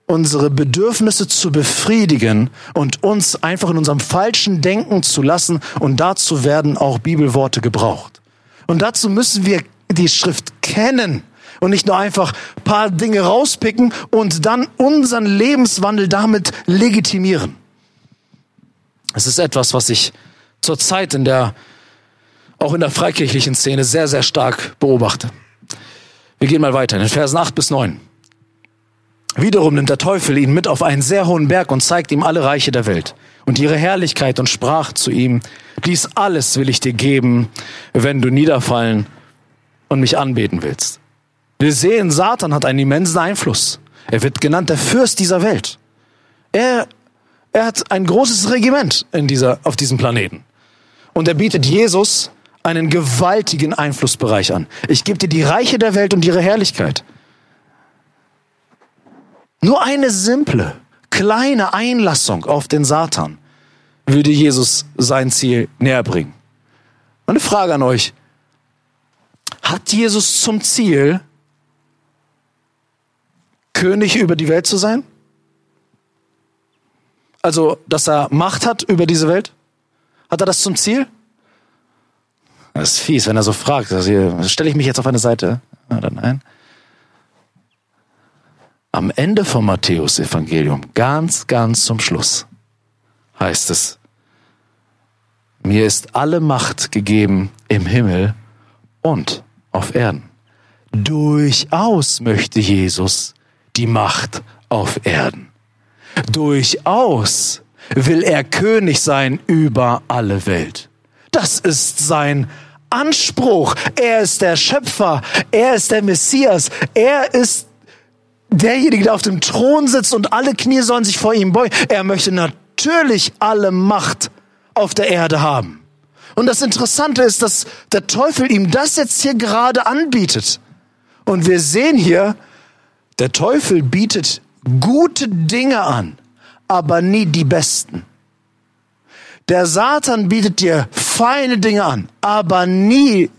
unsere Bedürfnisse zu befriedigen und uns einfach in unserem falschen Denken zu lassen. Und dazu werden auch Bibelworte gebraucht. Und dazu müssen wir die Schrift kennen und nicht nur einfach paar Dinge rauspicken und dann unseren Lebenswandel damit legitimieren. Es ist etwas, was ich zurzeit in der, auch in der freikirchlichen Szene sehr, sehr stark beobachte. Wir gehen mal weiter in den Versen 8 bis 9. Wiederum nimmt der Teufel ihn mit auf einen sehr hohen Berg und zeigt ihm alle Reiche der Welt und ihre Herrlichkeit und sprach zu ihm, dies alles will ich dir geben, wenn du niederfallen und mich anbeten willst. Wir sehen, Satan hat einen immensen Einfluss. Er wird genannt der Fürst dieser Welt. Er er hat ein großes Regiment in dieser, auf diesem Planeten. Und er bietet Jesus einen gewaltigen Einflussbereich an. Ich gebe dir die Reiche der Welt und ihre Herrlichkeit. Nur eine simple, kleine Einlassung auf den Satan würde Jesus sein Ziel näher bringen. Eine Frage an euch. Hat Jesus zum Ziel, König über die Welt zu sein? Also, dass er Macht hat über diese Welt? Hat er das zum Ziel? Das ist fies, wenn er so fragt. Also stelle ich mich jetzt auf eine Seite? Oder nein? Am Ende vom Matthäus-Evangelium, ganz, ganz zum Schluss, heißt es, mir ist alle Macht gegeben im Himmel und auf Erden. Durchaus möchte Jesus die Macht auf Erden. Durchaus will er König sein über alle Welt. Das ist sein Anspruch. Er ist der Schöpfer. Er ist der Messias. Er ist derjenige, der auf dem Thron sitzt und alle Knie sollen sich vor ihm beugen. Er möchte natürlich alle Macht auf der Erde haben. Und das Interessante ist, dass der Teufel ihm das jetzt hier gerade anbietet. Und wir sehen hier, der Teufel bietet gute Dinge an, aber nie die besten. Der Satan bietet dir feine Dinge an, aber nie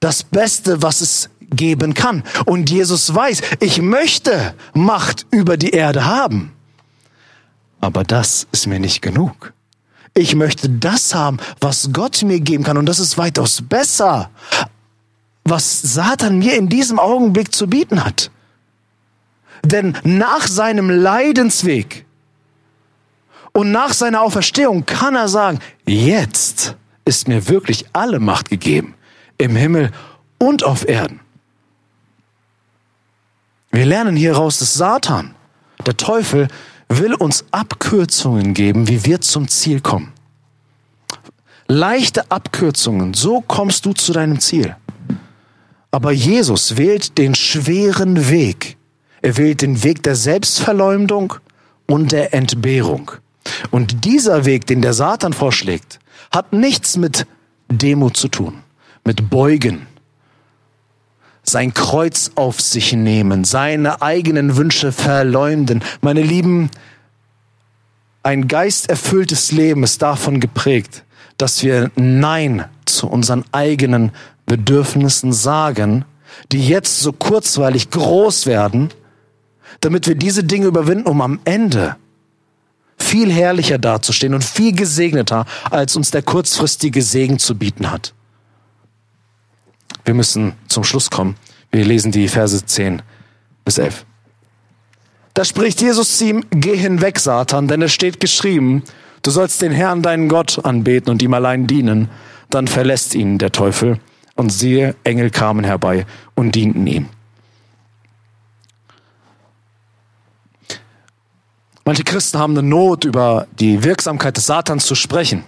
das Beste, was es geben kann. Und Jesus weiß, ich möchte Macht über die Erde haben. Aber das ist mir nicht genug. Ich möchte das haben, was Gott mir geben kann. Und das ist weitaus besser, was Satan mir in diesem Augenblick zu bieten hat. Denn nach seinem Leidensweg und nach seiner Auferstehung kann er sagen, jetzt ist mir wirklich alle Macht gegeben, im Himmel und auf Erden. Wir lernen hieraus, dass Satan, der Teufel, will uns Abkürzungen geben, wie wir zum Ziel kommen. Leichte Abkürzungen, so kommst du zu deinem Ziel. Aber Jesus wählt den schweren Weg. Er wählt den Weg der Selbstverleumdung und der Entbehrung. Und dieser Weg, den der Satan vorschlägt, hat nichts mit Demut zu tun, mit Beugen, sein Kreuz auf sich nehmen, seine eigenen Wünsche verleumden. Meine Lieben, ein geisterfülltes Leben ist davon geprägt, dass wir Nein zu unseren eigenen Bedürfnissen sagen, die jetzt so kurzweilig groß werden, damit wir diese Dinge überwinden, um am Ende viel herrlicher dazustehen und viel gesegneter, als uns der kurzfristige Segen zu bieten hat. Wir müssen zum Schluss kommen. Wir lesen die Verse 10 bis 11. Da spricht Jesus zu ihm, geh hinweg, Satan, denn es steht geschrieben, du sollst den Herrn, deinen Gott, anbeten und ihm allein dienen. Dann verlässt ihn der Teufel und siehe, Engel kamen herbei und dienten ihm. Manche Christen haben eine Not, über die Wirksamkeit des Satans zu sprechen.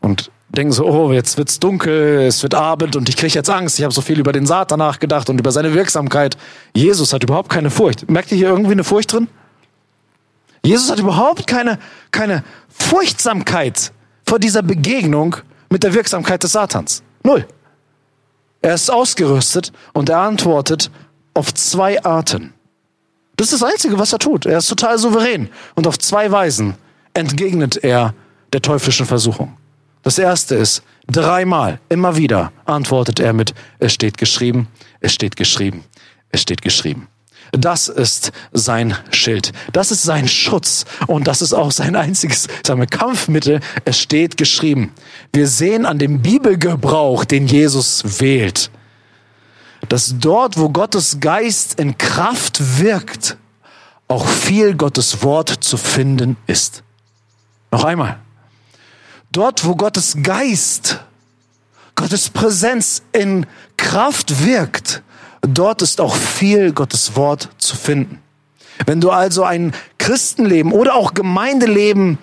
Und denken so, oh, jetzt wird's dunkel, es wird Abend und ich kriege jetzt Angst. Ich habe so viel über den Satan nachgedacht und über seine Wirksamkeit. Jesus hat überhaupt keine Furcht. Merkt ihr hier irgendwie eine Furcht drin? Jesus hat überhaupt keine, keine Furchtsamkeit vor dieser Begegnung mit der Wirksamkeit des Satans. Null. Er ist ausgerüstet und er antwortet auf zwei Arten. Das ist das Einzige, was er tut. Er ist total souverän. Und auf zwei Weisen entgegnet er der teuflischen Versuchung. Das erste ist, dreimal, immer wieder antwortet er mit, es steht geschrieben, es steht geschrieben, es steht geschrieben. Das ist sein Schild. Das ist sein Schutz. Und das ist auch sein einziges sagen wir, Kampfmittel. Es steht geschrieben. Wir sehen an dem Bibelgebrauch, den Jesus wählt, dass dort, wo Gottes Geist in Kraft wirkt, auch viel Gottes Wort zu finden ist. Noch einmal. Dort, wo Gottes Geist, Gottes Präsenz in Kraft wirkt, dort ist auch viel Gottes Wort zu finden. Wenn du also ein Christenleben oder auch Gemeindeleben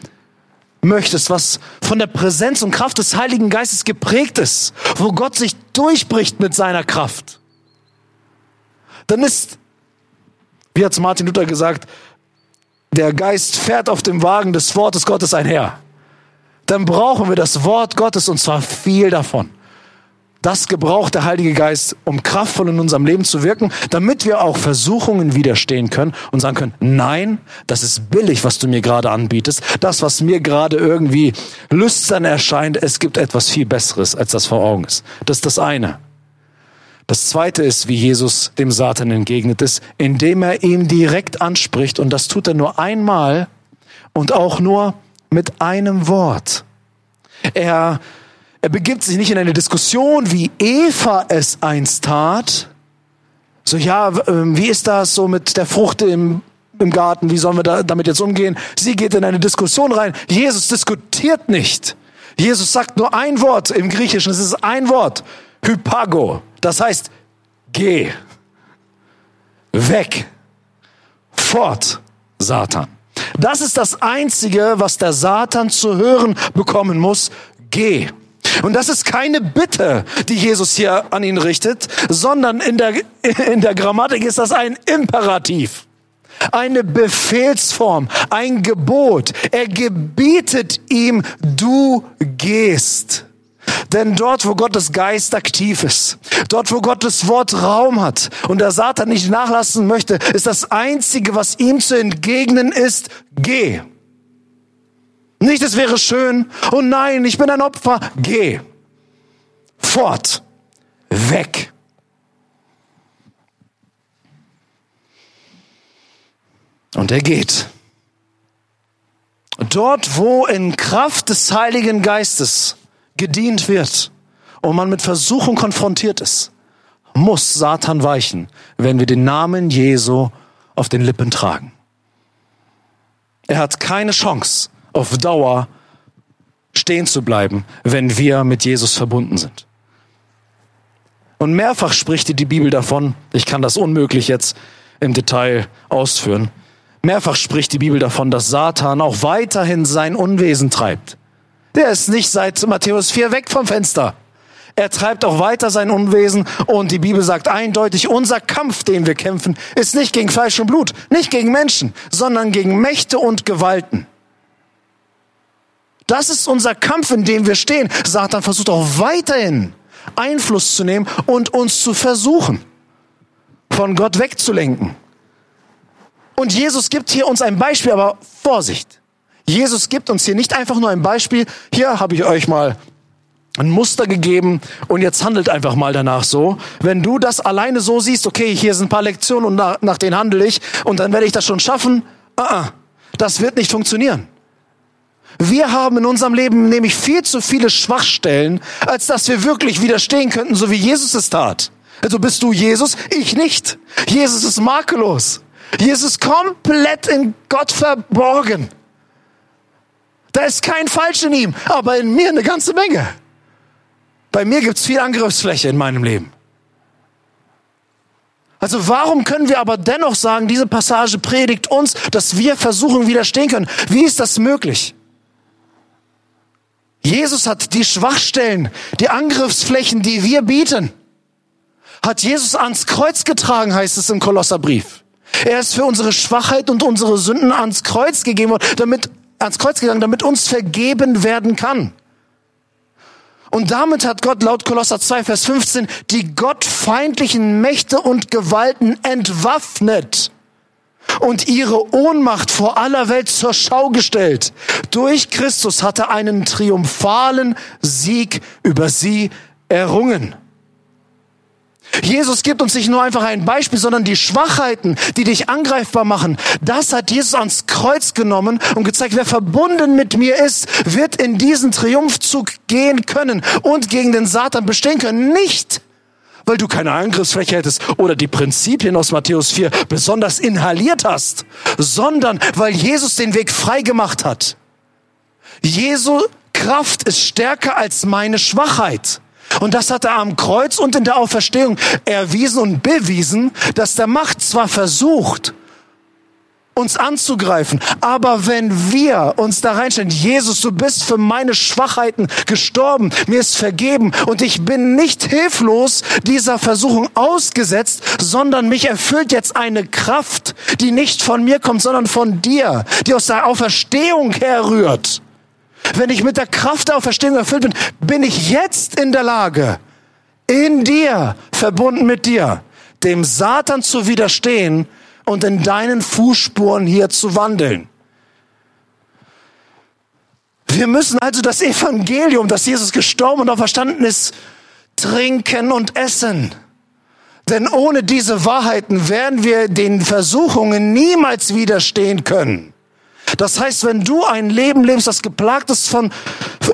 möchtest, was von der Präsenz und Kraft des Heiligen Geistes geprägt ist, wo Gott sich durchbricht mit seiner Kraft, dann ist, wie hat Martin Luther gesagt, der Geist fährt auf dem Wagen des Wortes Gottes einher. Dann brauchen wir das Wort Gottes und zwar viel davon. Das gebraucht der Heilige Geist, um kraftvoll in unserem Leben zu wirken, damit wir auch Versuchungen widerstehen können und sagen können, nein, das ist billig, was du mir gerade anbietest. Das, was mir gerade irgendwie lüstern erscheint, es gibt etwas viel Besseres, als das vor Augen ist. Das ist das eine. Das zweite ist, wie Jesus dem Satan entgegnet ist, indem er ihm direkt anspricht und das tut er nur einmal und auch nur mit einem Wort. Er, er begibt sich nicht in eine Diskussion, wie Eva es einst tat. So, ja, ähm, wie ist das so mit der Frucht im, im Garten? Wie sollen wir da, damit jetzt umgehen? Sie geht in eine Diskussion rein. Jesus diskutiert nicht. Jesus sagt nur ein Wort im Griechischen. Es ist ein Wort. Hypago. Das heißt, geh, weg, fort, Satan. Das ist das Einzige, was der Satan zu hören bekommen muss. Geh. Und das ist keine Bitte, die Jesus hier an ihn richtet, sondern in der, in der Grammatik ist das ein Imperativ. Eine Befehlsform, ein Gebot. Er gebietet ihm, du gehst. Denn dort, wo Gottes Geist aktiv ist, dort, wo Gottes Wort Raum hat und der Satan nicht nachlassen möchte, ist das Einzige, was ihm zu entgegnen ist, geh. Nicht, es wäre schön, oh nein, ich bin ein Opfer, geh. Fort, weg. Und er geht. Dort, wo in Kraft des Heiligen Geistes gedient wird und man mit Versuchung konfrontiert ist, muss Satan weichen, wenn wir den Namen Jesu auf den Lippen tragen. Er hat keine Chance, auf Dauer stehen zu bleiben, wenn wir mit Jesus verbunden sind. Und mehrfach spricht die Bibel davon, ich kann das unmöglich jetzt im Detail ausführen, mehrfach spricht die Bibel davon, dass Satan auch weiterhin sein Unwesen treibt. Der ist nicht seit Matthäus 4 weg vom Fenster. Er treibt auch weiter sein Unwesen und die Bibel sagt eindeutig, unser Kampf, den wir kämpfen, ist nicht gegen Fleisch und Blut, nicht gegen Menschen, sondern gegen Mächte und Gewalten. Das ist unser Kampf, in dem wir stehen. Satan versucht auch weiterhin Einfluss zu nehmen und uns zu versuchen, von Gott wegzulenken. Und Jesus gibt hier uns ein Beispiel, aber Vorsicht. Jesus gibt uns hier nicht einfach nur ein Beispiel. Hier habe ich euch mal ein Muster gegeben und jetzt handelt einfach mal danach so. Wenn du das alleine so siehst, okay, hier sind ein paar Lektionen und nach, nach denen handle ich und dann werde ich das schon schaffen, uh -uh, das wird nicht funktionieren. Wir haben in unserem Leben nämlich viel zu viele Schwachstellen, als dass wir wirklich widerstehen könnten, so wie Jesus es tat. Also bist du Jesus, ich nicht. Jesus ist makellos. Jesus ist komplett in Gott verborgen. Da ist kein Falsch in ihm, aber in mir eine ganze Menge. Bei mir gibt's viel Angriffsfläche in meinem Leben. Also warum können wir aber dennoch sagen, diese Passage predigt uns, dass wir versuchen widerstehen können? Wie ist das möglich? Jesus hat die Schwachstellen, die Angriffsflächen, die wir bieten, hat Jesus ans Kreuz getragen, heißt es im Kolosserbrief. Er ist für unsere Schwachheit und unsere Sünden ans Kreuz gegeben worden, damit ans Kreuz gegangen, damit uns vergeben werden kann. Und damit hat Gott laut Kolosser 2, Vers 15 die gottfeindlichen Mächte und Gewalten entwaffnet und ihre Ohnmacht vor aller Welt zur Schau gestellt. Durch Christus hat er einen triumphalen Sieg über sie errungen. Jesus gibt uns nicht nur einfach ein Beispiel, sondern die Schwachheiten, die dich angreifbar machen. Das hat Jesus ans Kreuz genommen und gezeigt, wer verbunden mit mir ist, wird in diesen Triumphzug gehen können und gegen den Satan bestehen können. Nicht, weil du keine Angriffsfläche hättest oder die Prinzipien aus Matthäus 4 besonders inhaliert hast, sondern weil Jesus den Weg frei gemacht hat. Jesu Kraft ist stärker als meine Schwachheit. Und das hat er am Kreuz und in der Auferstehung erwiesen und bewiesen, dass der Macht zwar versucht, uns anzugreifen. Aber wenn wir uns da reinstellen, Jesus, du bist für meine Schwachheiten gestorben, mir ist vergeben und ich bin nicht hilflos dieser Versuchung ausgesetzt, sondern mich erfüllt jetzt eine Kraft, die nicht von mir kommt, sondern von dir, die aus der Auferstehung herrührt. Wenn ich mit der Kraft der Auferstehung erfüllt bin, bin ich jetzt in der Lage, in dir, verbunden mit dir, dem Satan zu widerstehen und in deinen Fußspuren hier zu wandeln. Wir müssen also das Evangelium, dass Jesus gestorben und auferstanden ist, trinken und essen. Denn ohne diese Wahrheiten werden wir den Versuchungen niemals widerstehen können. Das heißt, wenn du ein Leben lebst, das geplagt ist von,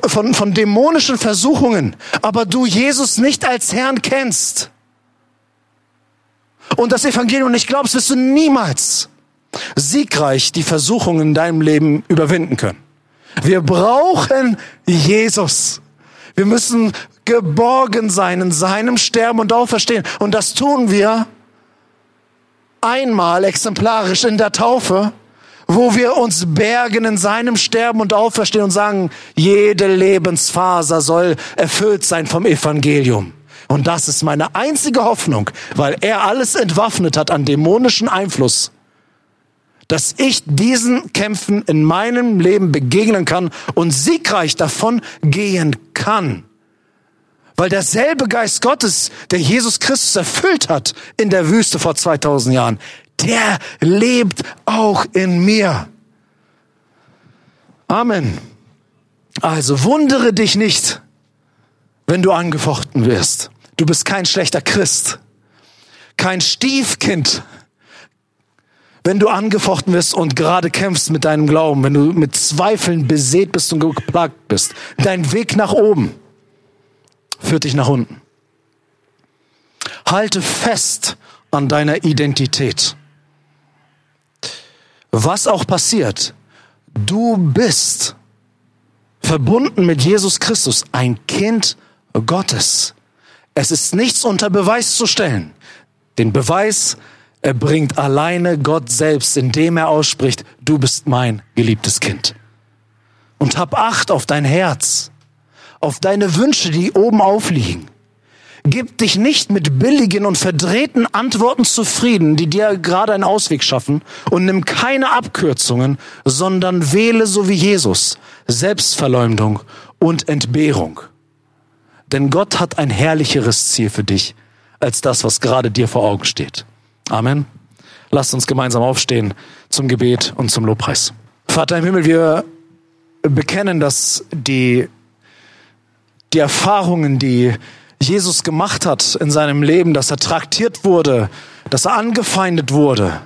von, von dämonischen Versuchungen, aber du Jesus nicht als Herrn kennst und das Evangelium nicht glaubst, wirst du niemals siegreich die Versuchungen in deinem Leben überwinden können. Wir brauchen Jesus. Wir müssen geborgen sein in seinem Sterben und Auferstehen. Und das tun wir einmal exemplarisch in der Taufe wo wir uns bergen in seinem Sterben und Auferstehen und sagen, jede Lebensfaser soll erfüllt sein vom Evangelium. Und das ist meine einzige Hoffnung, weil er alles entwaffnet hat an dämonischen Einfluss, dass ich diesen Kämpfen in meinem Leben begegnen kann und siegreich davon gehen kann. Weil derselbe Geist Gottes, der Jesus Christus erfüllt hat in der Wüste vor 2000 Jahren, der lebt auch in mir. Amen. Also wundere dich nicht, wenn du angefochten wirst. Du bist kein schlechter Christ, kein Stiefkind, wenn du angefochten wirst und gerade kämpfst mit deinem Glauben, wenn du mit Zweifeln besät bist und geplagt bist. Dein Weg nach oben führt dich nach unten. Halte fest an deiner Identität. Was auch passiert, du bist verbunden mit Jesus Christus, ein Kind Gottes. Es ist nichts unter Beweis zu stellen. Den Beweis erbringt alleine Gott selbst, indem er ausspricht, du bist mein geliebtes Kind. Und hab Acht auf dein Herz, auf deine Wünsche, die oben aufliegen. Gib dich nicht mit billigen und verdrehten Antworten zufrieden, die dir gerade einen Ausweg schaffen, und nimm keine Abkürzungen, sondern wähle so wie Jesus Selbstverleumdung und Entbehrung. Denn Gott hat ein herrlicheres Ziel für dich als das, was gerade dir vor Augen steht. Amen. Lasst uns gemeinsam aufstehen zum Gebet und zum Lobpreis. Vater im Himmel, wir bekennen, dass die, die Erfahrungen, die Jesus gemacht hat in seinem Leben, dass er traktiert wurde, dass er angefeindet wurde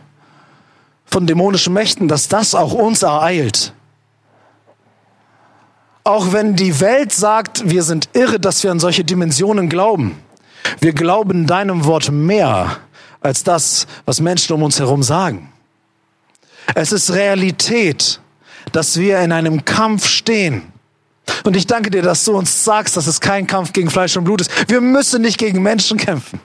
von dämonischen Mächten, dass das auch uns ereilt. Auch wenn die Welt sagt, wir sind irre, dass wir an solche Dimensionen glauben. Wir glauben deinem Wort mehr als das, was Menschen um uns herum sagen. Es ist Realität, dass wir in einem Kampf stehen. Und ich danke dir, dass du uns sagst, dass es kein Kampf gegen Fleisch und Blut ist. Wir müssen nicht gegen Menschen kämpfen.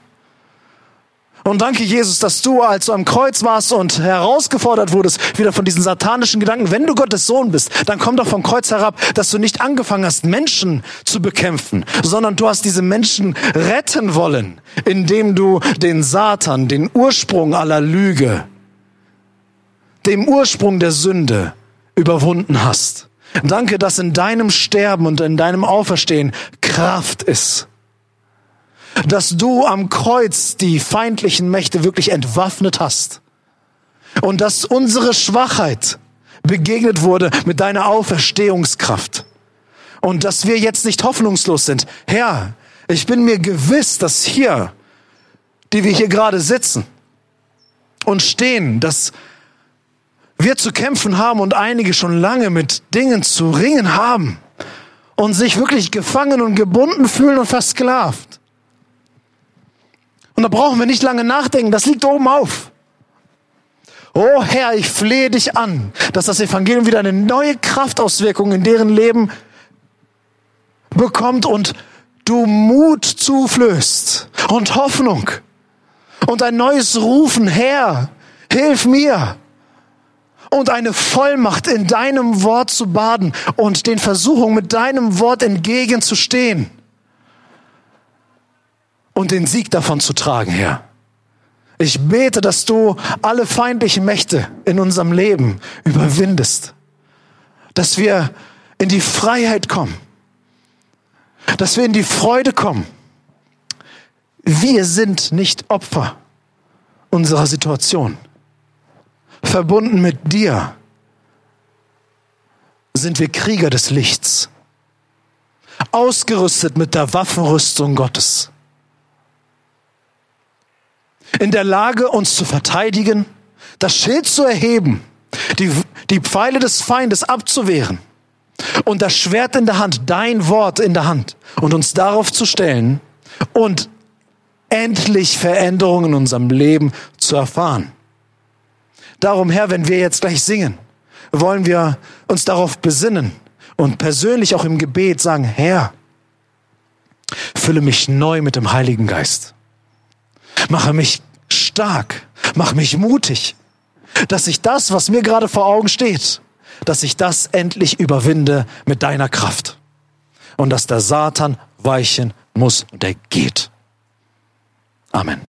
Und danke, Jesus, dass du, als du am Kreuz warst und herausgefordert wurdest, wieder von diesen satanischen Gedanken, wenn du Gottes Sohn bist, dann komm doch vom Kreuz herab, dass du nicht angefangen hast, Menschen zu bekämpfen, sondern du hast diese Menschen retten wollen, indem du den Satan, den Ursprung aller Lüge, dem Ursprung der Sünde überwunden hast. Danke, dass in deinem Sterben und in deinem Auferstehen Kraft ist. Dass du am Kreuz die feindlichen Mächte wirklich entwaffnet hast. Und dass unsere Schwachheit begegnet wurde mit deiner Auferstehungskraft. Und dass wir jetzt nicht hoffnungslos sind. Herr, ich bin mir gewiss, dass hier, die wir hier gerade sitzen und stehen, dass wir zu kämpfen haben und einige schon lange mit Dingen zu ringen haben und sich wirklich gefangen und gebunden fühlen und versklavt. Und da brauchen wir nicht lange nachdenken, das liegt oben auf. Oh Herr, ich flehe dich an, dass das Evangelium wieder eine neue Kraftauswirkung in deren Leben bekommt und du Mut zuflößt und Hoffnung und ein neues Rufen, Herr, hilf mir und eine Vollmacht in deinem Wort zu baden und den Versuchungen mit deinem Wort entgegenzustehen und den Sieg davon zu tragen, Herr. Ich bete, dass du alle feindlichen Mächte in unserem Leben überwindest. Dass wir in die Freiheit kommen. Dass wir in die Freude kommen. Wir sind nicht Opfer unserer Situation. Verbunden mit dir sind wir Krieger des Lichts. Ausgerüstet mit der Waffenrüstung Gottes in der Lage, uns zu verteidigen, das Schild zu erheben, die, die Pfeile des Feindes abzuwehren und das Schwert in der Hand, dein Wort in der Hand und uns darauf zu stellen und endlich Veränderungen in unserem Leben zu erfahren. Darum, Herr, wenn wir jetzt gleich singen, wollen wir uns darauf besinnen und persönlich auch im Gebet sagen, Herr, fülle mich neu mit dem Heiligen Geist. Mache mich stark. Mach mich mutig. dass ich das, was mir gerade vor Augen steht, dass ich das endlich überwinde mit deiner Kraft. Und dass der Satan weichen muss und er geht. Amen.